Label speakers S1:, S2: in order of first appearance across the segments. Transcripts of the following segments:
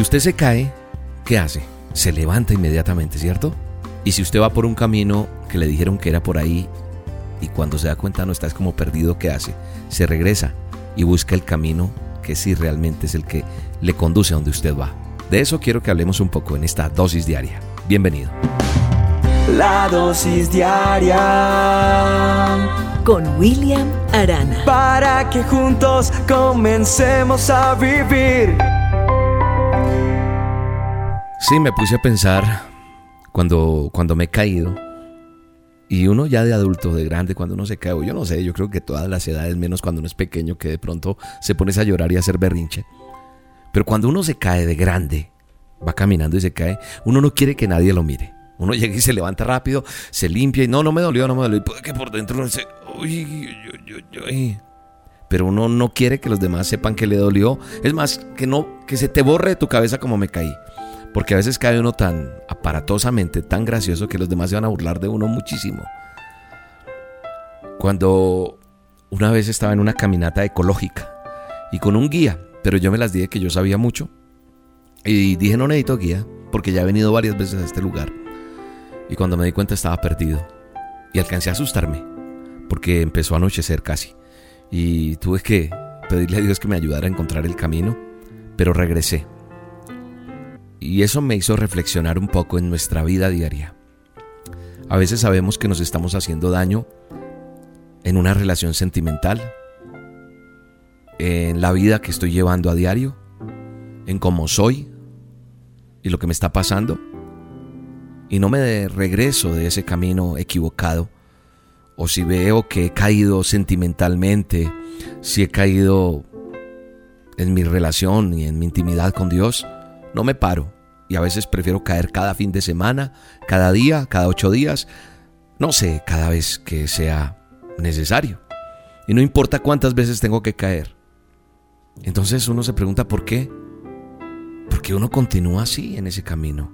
S1: Si usted se cae, ¿qué hace? Se levanta inmediatamente, ¿cierto? Y si usted va por un camino que le dijeron que era por ahí y cuando se da cuenta no está es como perdido, ¿qué hace? Se regresa y busca el camino que sí realmente es el que le conduce a donde usted va. De eso quiero que hablemos un poco en esta dosis diaria. Bienvenido.
S2: La dosis diaria
S3: con William Arana.
S2: Para que juntos comencemos a vivir.
S1: Sí, me puse a pensar cuando, cuando me he caído. Y uno ya de adulto, de grande, cuando uno se cae, yo no sé, yo creo que todas las edades, menos cuando uno es pequeño, que de pronto se pones a llorar y a hacer berrinche. Pero cuando uno se cae de grande, va caminando y se cae, uno no quiere que nadie lo mire. Uno llega y se levanta rápido, se limpia y no, no me dolió, no me dolió. Y puede que por dentro se. Uy, uy, uy, uy. Pero uno no quiere que los demás sepan que le dolió. Es más, que no, que se te borre de tu cabeza como me caí. Porque a veces cae uno tan aparatosamente, tan gracioso que los demás se van a burlar de uno muchísimo. Cuando una vez estaba en una caminata ecológica y con un guía, pero yo me las dije que yo sabía mucho. Y dije no necesito guía, porque ya he venido varias veces a este lugar. Y cuando me di cuenta estaba perdido. Y alcancé a asustarme, porque empezó a anochecer casi. Y tuve que pedirle a Dios que me ayudara a encontrar el camino, pero regresé. Y eso me hizo reflexionar un poco en nuestra vida diaria. A veces sabemos que nos estamos haciendo daño en una relación sentimental, en la vida que estoy llevando a diario, en cómo soy y lo que me está pasando. Y no me regreso de ese camino equivocado. O si veo que he caído sentimentalmente, si he caído en mi relación y en mi intimidad con Dios, no me paro. Y a veces prefiero caer cada fin de semana, cada día, cada ocho días, no sé, cada vez que sea necesario. Y no importa cuántas veces tengo que caer. Entonces uno se pregunta por qué. ¿Por qué uno continúa así en ese camino?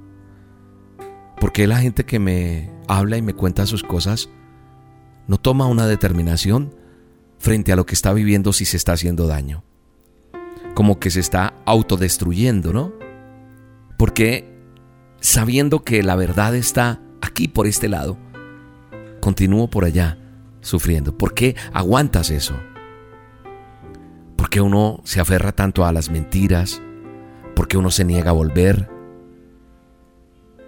S1: ¿Por qué la gente que me habla y me cuenta sus cosas no toma una determinación frente a lo que está viviendo si se está haciendo daño? Como que se está autodestruyendo, ¿no? Porque sabiendo que la verdad está aquí por este lado, continúo por allá sufriendo. ¿Por qué aguantas eso? ¿Por qué uno se aferra tanto a las mentiras? ¿Por qué uno se niega a volver?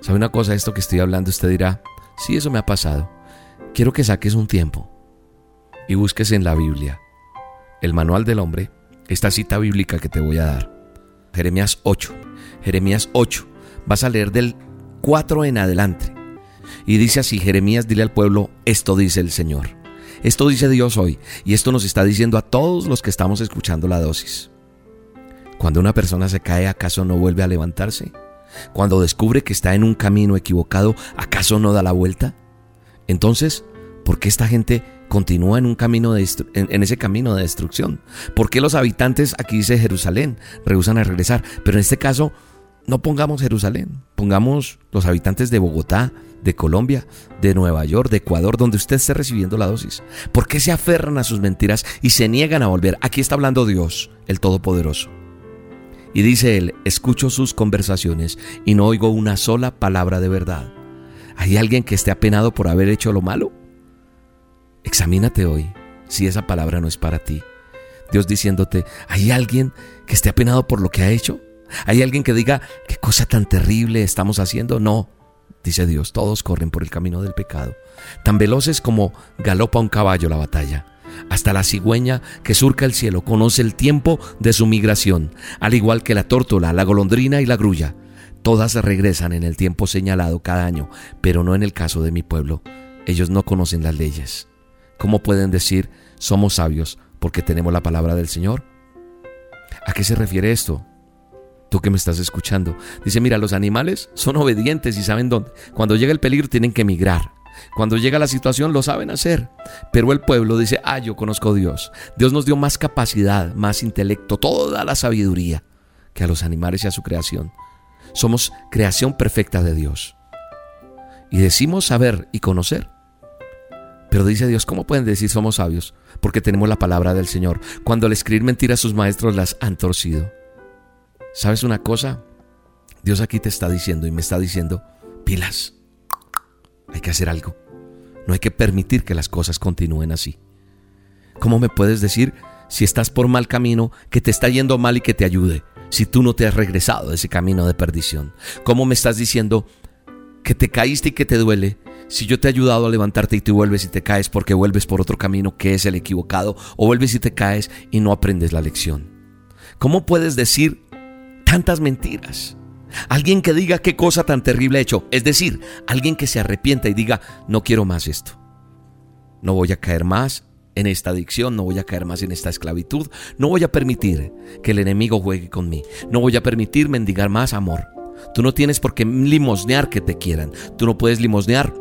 S1: ¿Sabe una cosa? Esto que estoy hablando, usted dirá, sí, eso me ha pasado. Quiero que saques un tiempo y busques en la Biblia, el manual del hombre, esta cita bíblica que te voy a dar. Jeremías 8. Jeremías 8. Vas a leer del 4 en adelante. Y dice así, Jeremías, dile al pueblo, esto dice el Señor. Esto dice Dios hoy y esto nos está diciendo a todos los que estamos escuchando la dosis. Cuando una persona se cae, ¿acaso no vuelve a levantarse? Cuando descubre que está en un camino equivocado, ¿acaso no da la vuelta? Entonces, ¿por qué esta gente continúa en un camino de en, ese camino de destrucción? ¿Por qué los habitantes aquí dice Jerusalén rehusan a regresar? Pero en este caso no pongamos Jerusalén, pongamos los habitantes de Bogotá, de Colombia, de Nueva York, de Ecuador, donde usted esté recibiendo la dosis. ¿Por qué se aferran a sus mentiras y se niegan a volver? Aquí está hablando Dios, el Todopoderoso. Y dice él, escucho sus conversaciones y no oigo una sola palabra de verdad. ¿Hay alguien que esté apenado por haber hecho lo malo? Examínate hoy si esa palabra no es para ti. Dios diciéndote, ¿hay alguien que esté apenado por lo que ha hecho? ¿Hay alguien que diga, qué cosa tan terrible estamos haciendo? No, dice Dios, todos corren por el camino del pecado, tan veloces como galopa un caballo la batalla. Hasta la cigüeña que surca el cielo conoce el tiempo de su migración, al igual que la tórtola, la golondrina y la grulla. Todas regresan en el tiempo señalado cada año, pero no en el caso de mi pueblo. Ellos no conocen las leyes. ¿Cómo pueden decir somos sabios porque tenemos la palabra del Señor? ¿A qué se refiere esto? Tú que me estás escuchando. Dice, mira, los animales son obedientes y saben dónde. Cuando llega el peligro tienen que emigrar. Cuando llega la situación lo saben hacer. Pero el pueblo dice, ah, yo conozco a Dios. Dios nos dio más capacidad, más intelecto, toda la sabiduría que a los animales y a su creación. Somos creación perfecta de Dios. Y decimos saber y conocer. Pero dice Dios, ¿cómo pueden decir somos sabios? Porque tenemos la palabra del Señor. Cuando al escribir mentiras sus maestros las han torcido. ¿Sabes una cosa? Dios aquí te está diciendo y me está diciendo, pilas, hay que hacer algo. No hay que permitir que las cosas continúen así. ¿Cómo me puedes decir si estás por mal camino, que te está yendo mal y que te ayude, si tú no te has regresado de ese camino de perdición? ¿Cómo me estás diciendo que te caíste y que te duele, si yo te he ayudado a levantarte y tú vuelves y te caes porque vuelves por otro camino que es el equivocado, o vuelves y te caes y no aprendes la lección. ¿Cómo puedes decir tantas mentiras? Alguien que diga qué cosa tan terrible ha hecho, es decir, alguien que se arrepienta y diga, no quiero más esto. No voy a caer más en esta adicción, no voy a caer más en esta esclavitud, no voy a permitir que el enemigo juegue con mí, no voy a permitir mendigar más amor. Tú no tienes por qué limosnear que te quieran, tú no puedes limosnear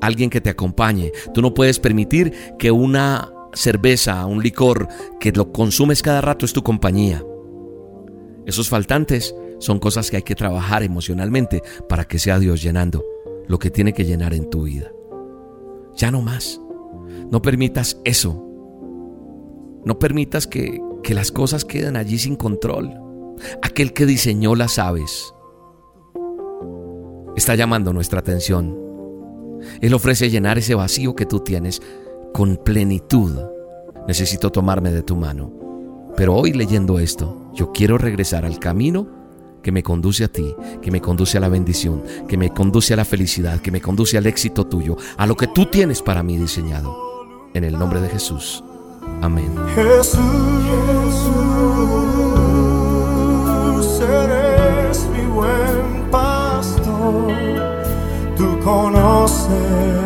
S1: alguien que te acompañe. Tú no puedes permitir que una cerveza, un licor que lo consumes cada rato es tu compañía. Esos faltantes son cosas que hay que trabajar emocionalmente para que sea Dios llenando lo que tiene que llenar en tu vida. Ya no más. No permitas eso. No permitas que, que las cosas queden allí sin control. Aquel que diseñó las aves está llamando nuestra atención él ofrece llenar ese vacío que tú tienes con plenitud. Necesito tomarme de tu mano. Pero hoy leyendo esto, yo quiero regresar al camino que me conduce a ti, que me conduce a la bendición, que me conduce a la felicidad, que me conduce al éxito tuyo, a lo que tú tienes para mí diseñado. En el nombre de Jesús. Amén.
S2: Jesús, eres Tú